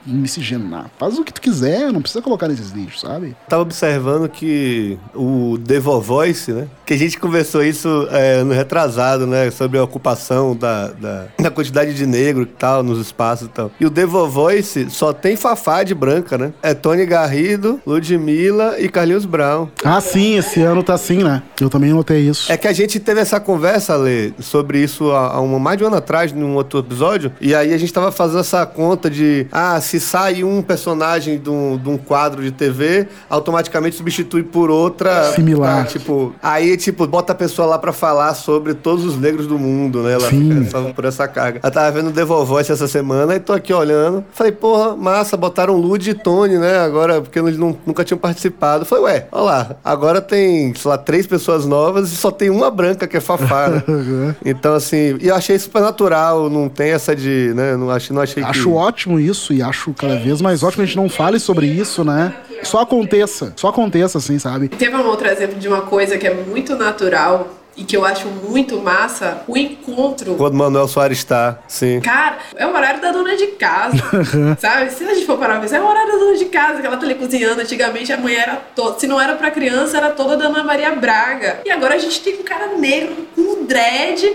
miscigenar. Faz o que tu quiser, não precisa colocar nesses lixos, sabe? Tava observando que o Devo Voice, né? Que a gente conversou isso é, no retrasado, né? Sobre a ocupação da, da, da, quantidade de negro e tal, nos espaços e tal. E o Devo Voice só tem Fafá de branca, né? É Tony Garrido, Ludmilla e Carlinhos Brown. Ah, sim, esse ano tá assim, né? Eu também notei isso. É que a gente teve essa conversa, Lê, sobre isso há, há mais de um ano atrás, num outro episódio, e aí a gente tava fazendo essa conta de, ah, se sai um personagem de um, de um quadro de TV, automaticamente substitui por outra. Similar. Tá, tipo, aí, tipo, bota a pessoa lá pra falar sobre todos os negros do mundo, né? Ela Sim. fica só por essa carga. Eu tava vendo The Voice essa semana e tô aqui olhando. Falei, porra, massa, botaram Lud e Tony, né? Agora, porque eles não, nunca tinham participado. Falei, ué, olha lá, agora tem, sei lá, três pessoas novas e só tem uma branca que é Fafá, né? [LAUGHS] então, assim, e eu achei super natural, não tem essa de, né? Não achei, não achei Acho que... ótimo isso e acho cada vez mais ótimo que a gente não fale sobre isso, né? Só aconteça, só aconteça assim, sabe? Teve um outro exemplo de uma coisa que é muito natural e que eu acho muito massa, o encontro. Quando Manuel Soares está, sim. Cara, é o horário da dona de casa, [LAUGHS] sabe? Se a gente for parar pra pensar, é o horário da dona de casa, que ela tá ali cozinhando. Antigamente a mãe era toda, se não era pra criança, era toda da Ana Maria Braga. E agora a gente tem um cara negro com um dread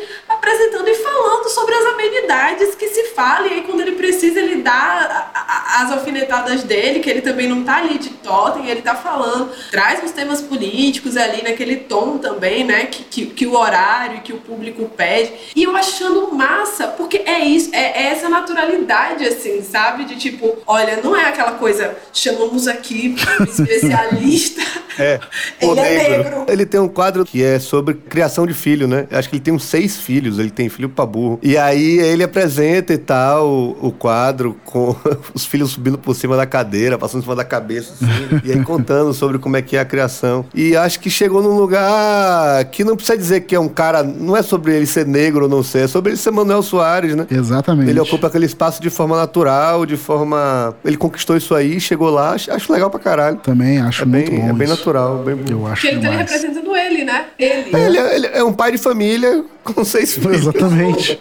apresentando e falando sobre as amenidades que se fala. E aí quando ele precisa, ele dá a, a, as alfinetadas dele, que ele também não tá ali de totem, ele tá falando. Traz os temas políticos ali naquele tom também, né? que, que que o horário que o público pede. E eu achando massa, porque é isso, é, é essa naturalidade, assim, sabe? De tipo, olha, não é aquela coisa, chamamos aqui um especialista. [LAUGHS] é, [LAUGHS] ele negro. é negro. Ele tem um quadro que é sobre criação de filho, né? Acho que ele tem uns seis filhos, ele tem filho pra burro. E aí ele apresenta e tal o, o quadro com [LAUGHS] os filhos subindo por cima da cadeira, passando em cima da cabeça, assim, e aí contando sobre como é que é a criação. E acho que chegou num lugar que não precisa dizer que é um cara. Não é sobre ele ser negro ou não ser, é sobre ele ser Manuel Soares, né? Exatamente. Ele ocupa aquele espaço de forma natural, de forma. Ele conquistou isso aí, chegou lá, acho, acho legal pra caralho. Também acho é muito bem, bom. É bem isso. natural, bem bom. Eu acho Porque ele tá representando ele, né? Ele. Ele, é- ele é um pai de família com seis filhos. Exatamente.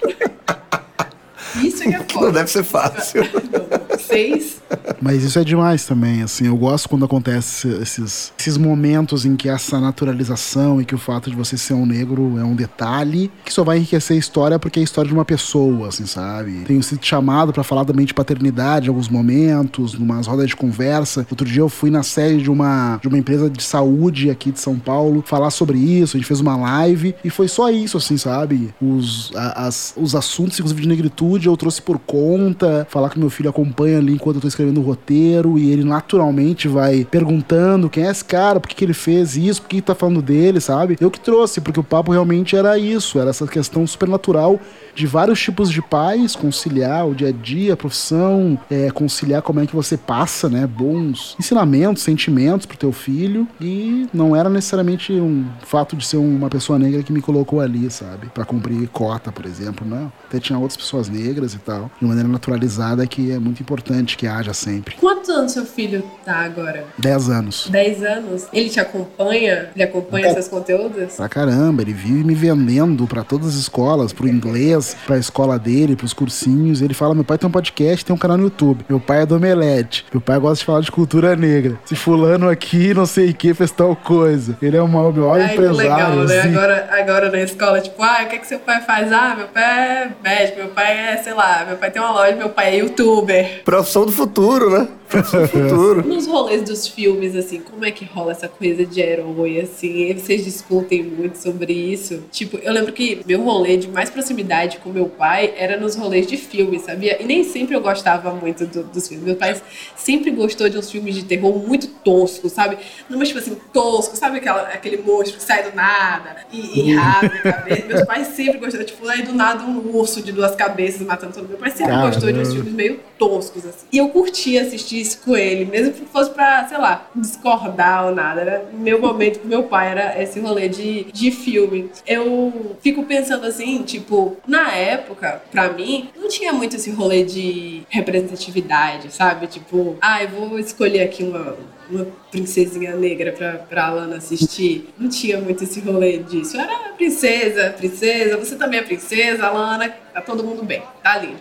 Isso que é Que não foda. deve ser fácil. [LAUGHS] Seis. [LAUGHS] Mas isso é demais também, assim. Eu gosto quando acontece esses, esses momentos em que essa naturalização e que o fato de você ser um negro é um detalhe que só vai enriquecer a história porque é a história de uma pessoa, assim, sabe? Tenho sido chamado pra falar também de paternidade em alguns momentos, numas rodas de conversa. Outro dia eu fui na sede de uma, de uma empresa de saúde aqui de São Paulo falar sobre isso. A gente fez uma live e foi só isso, assim, sabe? Os, a- as, os assuntos, inclusive de negritude, eu trouxe por conta, falar que meu filho acompanha ali enquanto eu tô escrevendo o roteiro e ele naturalmente vai perguntando quem é esse cara, por que, que ele fez isso, por que, que tá falando dele, sabe? Eu que trouxe, porque o papo realmente era isso, era essa questão supernatural de vários tipos de pais, conciliar o dia a dia, a profissão, é, conciliar como é que você passa, né? Bons ensinamentos, sentimentos pro teu filho. E não era necessariamente um fato de ser uma pessoa negra que me colocou ali, sabe? para cumprir cota, por exemplo, né? Até tinha outras pessoas negras e tal, de maneira naturalizada, que é muito importante que haja sempre. Quantos anos seu filho tá agora? Dez anos. Dez anos? Ele te acompanha? Ele acompanha é. seus conteúdos? Pra caramba, ele vive me vendendo para todas as escolas, pro inglês, pra escola dele, pros cursinhos. Ele fala: meu pai tem um podcast, tem um canal no YouTube. Meu pai é do Omelete. Meu pai gosta de falar de cultura negra. Se fulano aqui, não sei o que, fez tal coisa. Ele é o maior Ai, empresário. Legal, né? Assim. Agora, agora na escola, tipo, ah, o que, é que seu pai faz? Ah, meu pai é médico, meu pai é, sei lá, meu pai tem uma loja, meu pai é youtuber. Profissão do futuro, né? futuro. [LAUGHS] Nos rolês dos filmes, assim, como é que rola essa coisa de herói, assim? Vocês discutem muito sobre isso? Tipo, eu lembro que meu rolê de mais proximidade com meu pai era nos rolês de filme, sabia? E nem sempre eu gostava muito do, dos filmes. Meu pai sempre gostou de uns filmes de terror muito toscos, sabe? Não, mas tipo assim, tosco, sabe aquela, aquele monstro que sai do nada e, e rasga a cabeça? Meus pais sempre gostaram, tipo, aí do nada um urso de duas cabeças matando todo mundo. Meu pai sempre Caramba. gostou de uns filmes meio toscos, assim. E eu curtia assistir isso com ele, mesmo que fosse pra, sei lá, discordar ou nada. Era meu momento com meu pai, era esse rolê de, de filme. Eu fico pensando assim, tipo, na época, pra mim, não tinha muito esse rolê de representatividade, sabe? Tipo, ah, eu vou escolher aqui uma uma princesinha negra pra, pra Alana assistir. Não tinha muito esse rolê disso. Era princesa, princesa, você também é princesa, Alana, tá todo mundo bem, tá lindo.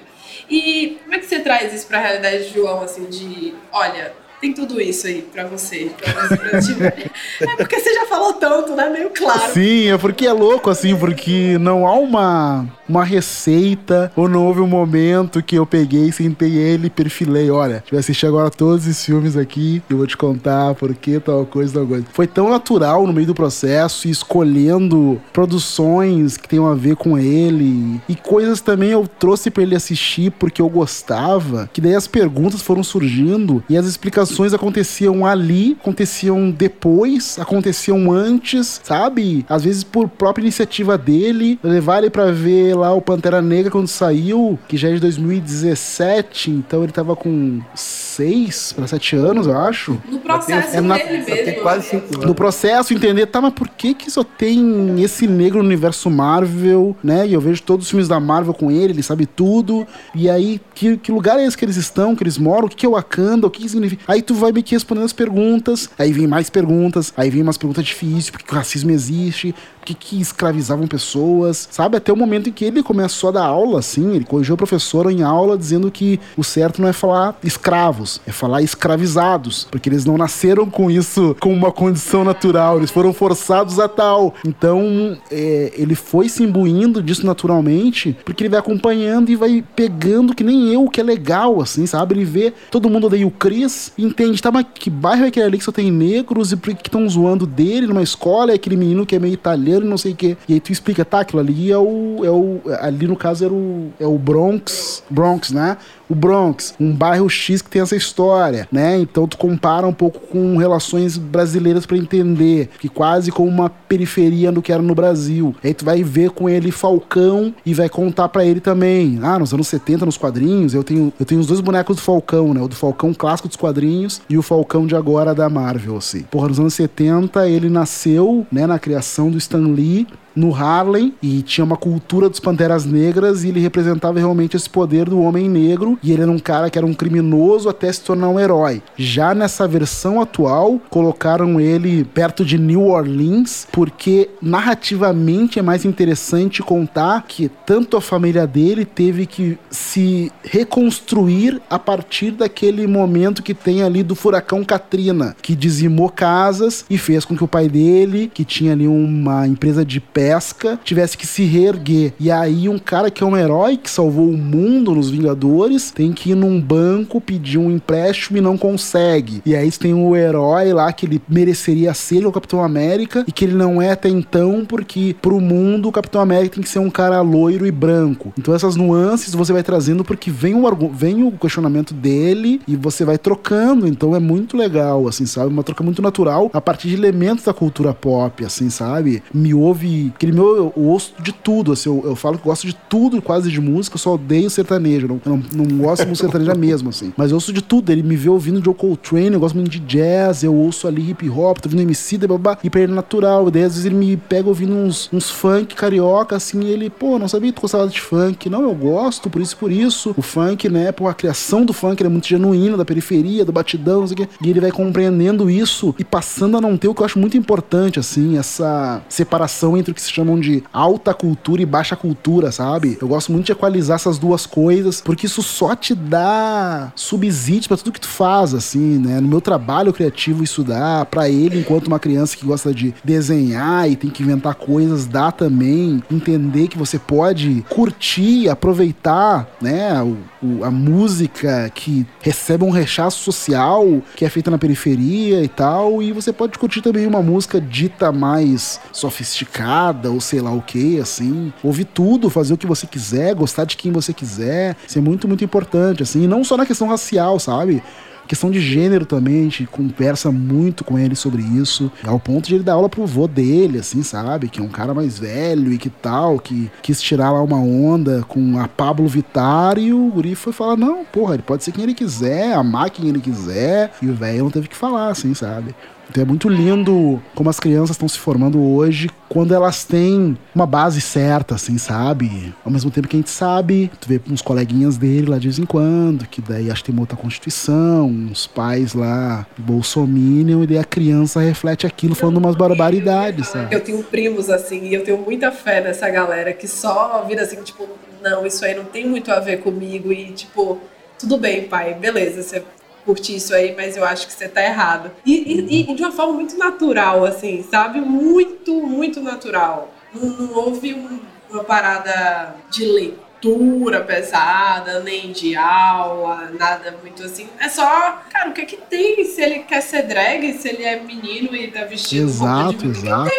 E como é que você traz isso para a realidade de João, assim, de, olha, tem tudo isso aí para você, pra você pra É porque você já falou tanto, né? Meio claro. Sim, é porque é louco, assim, porque não há uma uma receita, ou não houve um momento que eu peguei, sentei ele e perfilei. Olha, vai assistir agora todos esses filmes aqui, eu vou te contar por que tal coisa, tal coisa. Foi tão natural no meio do processo, escolhendo produções que tenham a ver com ele, e coisas também eu trouxe para ele assistir porque eu gostava, que daí as perguntas foram surgindo e as explicações aconteciam ali, aconteciam depois, aconteciam antes, sabe? Às vezes por própria iniciativa dele, levar ele para ver lá o Pantera Negra quando saiu, que já é de 2017, então ele tava com 6 para 7 anos, eu acho. No processo é, na, dele mesmo. Quase cinco anos. No processo, entender, tá, mas por que que só tem esse negro no universo Marvel, né? E eu vejo todos os filmes da Marvel com ele, ele sabe tudo. E aí, que, que lugar é esse que eles estão, que eles moram? O que, que é Wakanda? O que, que significa? Aí tu vai meio que respondendo as perguntas, aí vem mais perguntas, aí vem umas perguntas difíceis, porque o racismo existe, que, que escravizavam pessoas, sabe? Até o momento em que ele começou a dar aula, assim, ele corrigiu o professor em aula dizendo que o certo não é falar escravos, é falar escravizados, porque eles não nasceram com isso como uma condição natural, eles foram forçados a tal. Então, é, ele foi se imbuindo disso naturalmente, porque ele vai acompanhando e vai pegando que nem eu, que é legal, assim, sabe? Ele vê todo mundo odeia o Chris, entende, tá, mas que bairro é aquele ali que só tem negros e que estão zoando dele numa escola? É aquele menino que é meio italiano e não sei o quê. E aí tu explica, tá, aquilo ali é o. É o ali no caso era o, é o Bronx, Bronx, né? O Bronx, um bairro X que tem essa história, né? Então tu compara um pouco com relações brasileiras para entender, que quase como uma periferia do que era no Brasil. Aí tu vai ver com ele Falcão e vai contar para ele também. Ah, nos anos 70, nos quadrinhos, eu tenho, eu tenho os dois bonecos do Falcão, né? O do Falcão clássico dos quadrinhos e o Falcão de agora da Marvel, assim. Porra, nos anos 70 ele nasceu, né, na criação do Stan Lee no Harlem e tinha uma cultura dos Panteras Negras e ele representava realmente esse poder do homem negro e ele era um cara que era um criminoso até se tornar um herói. Já nessa versão atual, colocaram ele perto de New Orleans porque narrativamente é mais interessante contar que tanto a família dele teve que se reconstruir a partir daquele momento que tem ali do furacão Katrina, que dizimou casas e fez com que o pai dele, que tinha ali uma empresa de pé grotesca tivesse que se reerguer. E aí um cara que é um herói que salvou o mundo nos Vingadores tem que ir num banco pedir um empréstimo e não consegue. E aí tem o herói lá que ele mereceria ser o Capitão América e que ele não é até então porque pro mundo o Capitão América tem que ser um cara loiro e branco. Então essas nuances você vai trazendo porque vem o, vem o questionamento dele e você vai trocando. Então é muito legal, assim, sabe? Uma troca muito natural a partir de elementos da cultura pop, assim, sabe? Me ouve. Eu, eu ouço de tudo, assim, eu, eu, falo que gosto de tudo quase de música, eu só odeio sertanejo. Eu não, não, não gosto de música sertaneja [LAUGHS] mesmo, assim. Mas eu ouço de tudo. Ele me vê ouvindo Joe Coltrane, eu gosto muito de jazz, eu ouço ali hip hop, tô ouvindo MC, babá, e pra ele natural. E daí às vezes ele me pega ouvindo uns, uns funk carioca, assim, e ele, pô, não sabia que tu gostava de funk. Não, eu gosto, por isso por isso. O funk, né, pô, a criação do funk é muito genuína, da periferia, do batidão, não sei o quê. E ele vai compreendendo isso e passando a não ter o que eu acho muito importante, assim, essa separação entre o que se chamam de alta cultura e baixa cultura, sabe? Eu gosto muito de equalizar essas duas coisas, porque isso só te dá subsídios para tudo que tu faz, assim, né? No meu trabalho criativo, isso dá. para ele, enquanto uma criança que gosta de desenhar e tem que inventar coisas, dá também. Entender que você pode curtir, aproveitar, né? O, o, a música que recebe um rechaço social, que é feita na periferia e tal, e você pode curtir também uma música dita mais sofisticada ou sei lá o que, assim. Ouvir tudo, fazer o que você quiser, gostar de quem você quiser. Isso é muito, muito importante, assim. E não só na questão racial, sabe? Questão de gênero também, a gente conversa muito com ele sobre isso, ao ponto de ele dar aula pro vô dele, assim, sabe? Que é um cara mais velho e que tal, que quis tirar lá uma onda com a Pablo Vittar e o Guri foi falar: não, porra, ele pode ser quem ele quiser, amar quem ele quiser, e o velho não teve que falar, assim, sabe? Então é muito lindo como as crianças estão se formando hoje quando elas têm uma base certa, assim, sabe? Ao mesmo tempo que a gente sabe, tu vê uns coleguinhas dele lá de vez em quando, que daí acho que tem uma outra constituição, uns pais lá bolsominion, e daí a criança reflete aquilo falando umas barbaridades, sabe? Eu tenho primos, assim, e eu tenho muita fé nessa galera que só vira assim, tipo, não, isso aí não tem muito a ver comigo, e tipo, tudo bem, pai, beleza, você curtir isso aí, mas eu acho que você tá errado. E, e, e de uma forma muito natural, assim, sabe? Muito, muito natural. Não, não houve um, uma parada de leitura pesada, nem de aula, nada muito assim. É só, cara, o que é que tem? Se ele quer ser drag, se ele é menino e tá vestido Exato, exato.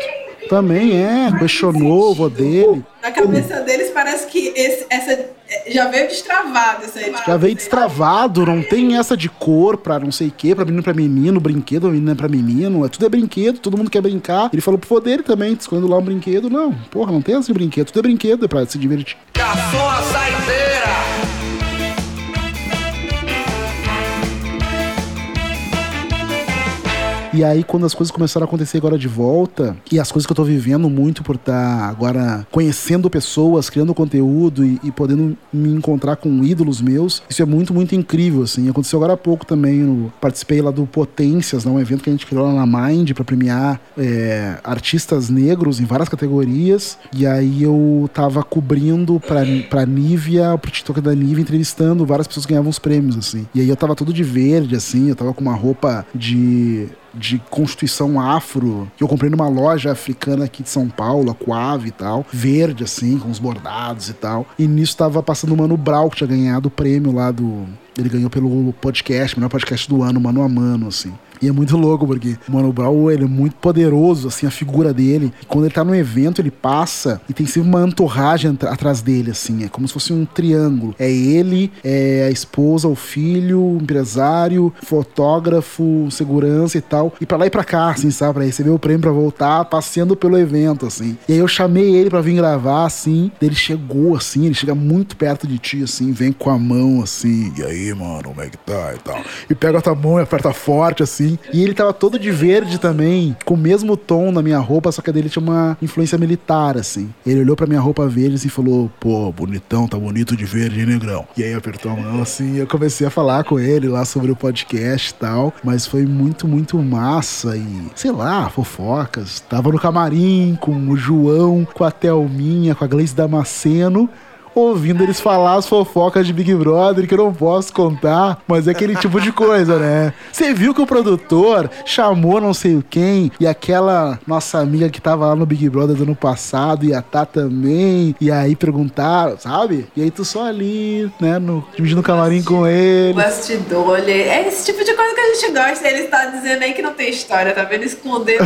Também é, questionou o vô dele. Na cabeça deles parece que esse, essa já veio destravado isso aí. Já veio destravado, não tem essa de cor pra não sei o que, pra menino pra menino, brinquedo pra menino pra menino. É, tudo é brinquedo, todo mundo quer brincar. Ele falou pro vô dele também, escolhendo lá um brinquedo. Não, porra, não tem essa de brinquedo, tudo é brinquedo, é pra se divertir. Garçom a E aí, quando as coisas começaram a acontecer agora de volta, e as coisas que eu tô vivendo muito por estar tá agora conhecendo pessoas, criando conteúdo e, e, podendo me encontrar com ídolos meus, isso é muito, muito incrível, assim. Aconteceu agora há pouco também, eu participei lá do Potências, né, um evento que a gente criou lá na Mind para premiar é, artistas negros em várias categorias. E aí eu tava cobrindo pra, pra Nívia, pro TikTok da Nívia, entrevistando várias pessoas que ganhavam os prêmios, assim. E aí eu tava todo de verde, assim, eu tava com uma roupa de de constituição afro, que eu comprei numa loja africana aqui de São Paulo, Coave e tal, verde assim, com os bordados e tal. E nisso tava passando o Mano Brau, que tinha ganhado o prêmio lá do. Ele ganhou pelo podcast, melhor podcast do ano, mano a mano, assim. E é muito louco, porque o Mano Brown, ele é muito poderoso, assim, a figura dele. E quando ele tá no evento, ele passa e tem sempre uma entorragem atrás dele, assim. É como se fosse um triângulo. É ele, é a esposa, o filho, o empresário, fotógrafo, segurança e tal. E pra lá e pra cá, assim, sabe? Pra receber o prêmio, pra voltar, passeando pelo evento, assim. E aí eu chamei ele pra vir gravar, assim. Ele chegou, assim, ele chega muito perto de ti, assim, vem com a mão, assim. E aí, mano, como é que tá e tal. E pega a tua mão e aperta forte, assim assim. E ele tava todo de verde também, com o mesmo tom na minha roupa, só que dele tinha uma influência militar, assim. Ele olhou pra minha roupa verde assim, e falou: pô, bonitão, tá bonito de verde, hein, negrão? E aí apertou a mão assim, e eu comecei a falar com ele lá sobre o podcast e tal. Mas foi muito, muito massa e, sei lá, fofocas. Tava no camarim com o João, com a Thelminha, com a Gleice Damasceno ouvindo eles falar as fofocas de Big Brother que eu não posso contar, mas é aquele tipo de coisa, né? Você viu que o produtor chamou não sei quem e aquela nossa amiga que tava lá no Big Brother do ano passado ia estar tá também, e aí perguntaram, sabe? E aí tu só ali, né, no, dividindo o camarim com ele. Bastidor, é esse tipo de coisa que a gente gosta. Ele está dizendo aí que não tem história, tá vendo? Escondendo.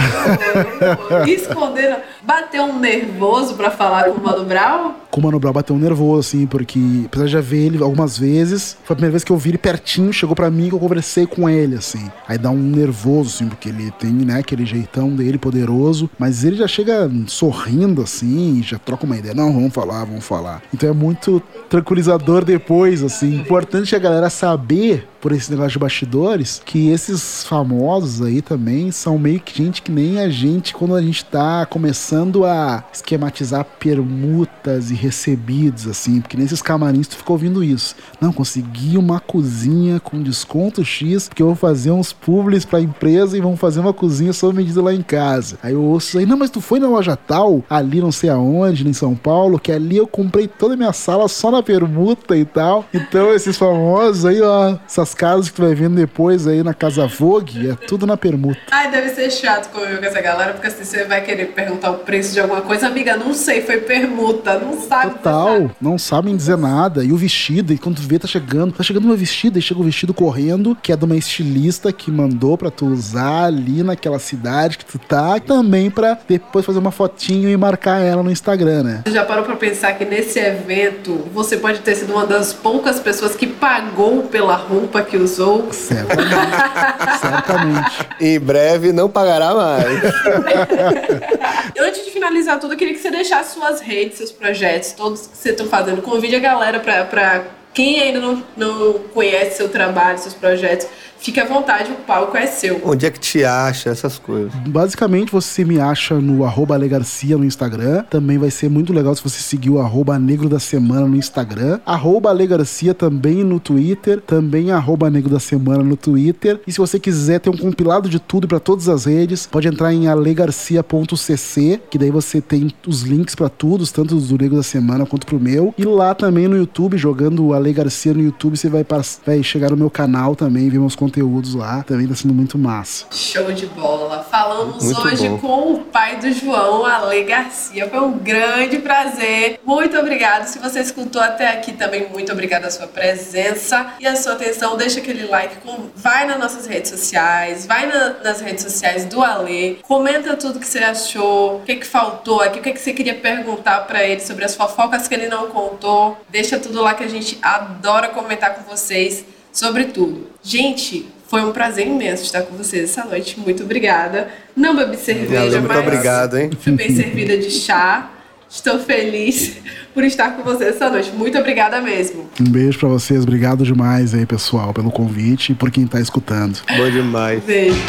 escondendo. Bateu um nervoso pra falar com o Mano Brown? Com o Mano Brown bateu um nervoso, assim, porque apesar de já ver ele algumas vezes, foi a primeira vez que eu vi ele pertinho, chegou pra mim que eu conversei com ele, assim. Aí dá um nervoso, assim, porque ele tem, né, aquele jeitão dele poderoso, mas ele já chega sorrindo, assim, já troca uma ideia. Não, vamos falar, vamos falar. Então é muito tranquilizador depois, assim. Importante a galera saber por esse negócio de bastidores, que esses famosos aí também são meio que gente que nem a gente quando a gente tá começando a esquematizar permutas e recebidos, assim, porque nesses camarins tu ficou ouvindo isso. Não, consegui uma cozinha com desconto X, porque eu vou fazer uns publis pra empresa e vão fazer uma cozinha sob medida lá em casa. Aí eu ouço aí, não, mas tu foi na loja tal, ali não sei aonde, em São Paulo, que ali eu comprei toda a minha sala só na permuta e tal. Então esses famosos aí, ó, essas casas que tu vai vendo depois aí na Casa Vogue, é tudo na permuta. Ai, deve ser chato conviver com essa galera, porque assim, você vai querer perguntar o preço de alguma coisa, amiga, não sei, foi permuta, não sabe. Total, não sabem dizer nada. E o vestido, e quando tu vê, tá chegando, tá chegando meu vestido, e chega o vestido correndo, que é de uma estilista que mandou pra tu usar ali naquela cidade que tu tá, também pra depois fazer uma fotinho e marcar ela no Instagram, né? Você já parou pra pensar que nesse evento você pode ter sido uma das poucas pessoas que pagou pela roupa que usou. Certamente. [LAUGHS] Certamente. Em breve não pagará mais. [LAUGHS] Antes de finalizar tudo, eu queria que você deixasse suas redes, seus projetos, todos que você está fazendo. Convide a galera para quem ainda não, não conhece seu trabalho, seus projetos, Fique à vontade, o palco é seu. Onde é que te acha essas coisas? Basicamente, você me acha no arroba Alegarcia no Instagram. Também vai ser muito legal se você seguir o arroba Negro da Semana no Instagram. Arroba Alegarcia também no Twitter. Também arroba Negro da Semana no Twitter. E se você quiser ter um compilado de tudo para todas as redes, pode entrar em alegarcia.cc, que daí você tem os links para todos, tanto do Negro da Semana quanto pro meu. E lá também no YouTube, jogando o Ale Garcia no YouTube, você vai, vai chegar no meu canal também, ver meus conteúdos conteúdos lá. Também tá sendo muito massa. Show de bola. Falamos muito hoje bom. com o pai do João, Ale Garcia. Foi um grande prazer. Muito obrigado. Se você escutou até aqui também, muito obrigada a sua presença e a sua atenção. Deixa aquele like, vai nas nossas redes sociais, vai na... nas redes sociais do Ale, comenta tudo que você achou, o que, que faltou aqui, o que, que você queria perguntar para ele sobre as fofocas que ele não contou. Deixa tudo lá que a gente adora comentar com vocês sobre tudo. Gente, foi um prazer imenso estar com vocês essa noite. Muito obrigada. Não bebi cerveja, Valeu, muito mas obrigado, hein? fui bem servida de chá. Estou feliz por estar com vocês essa noite. Muito obrigada mesmo. Um beijo para vocês. Obrigado demais aí, pessoal, pelo convite e por quem tá escutando. Bom demais. Beijo.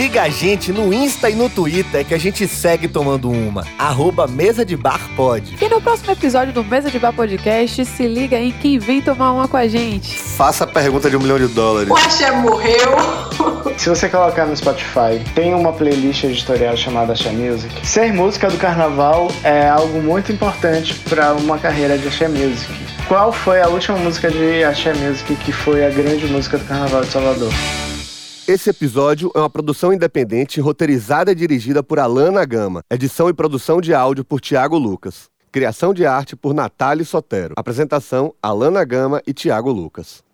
Siga a gente no Insta e no Twitter que a gente segue tomando uma. Arroba Mesa de Bar Pod. E no próximo episódio do Mesa de Bar Podcast, se liga aí quem vem tomar uma com a gente. Faça a pergunta de um milhão de dólares. O Axé morreu. Se você colocar no Spotify, tem uma playlist editorial chamada Axé Music. Ser música do carnaval é algo muito importante para uma carreira de Axé Music. Qual foi a última música de Axé Music que foi a grande música do Carnaval de Salvador? Esse episódio é uma produção independente roteirizada e dirigida por Alana Gama. Edição e produção de áudio por Tiago Lucas. Criação de arte por Natália Sotero. Apresentação: Alana Gama e Tiago Lucas.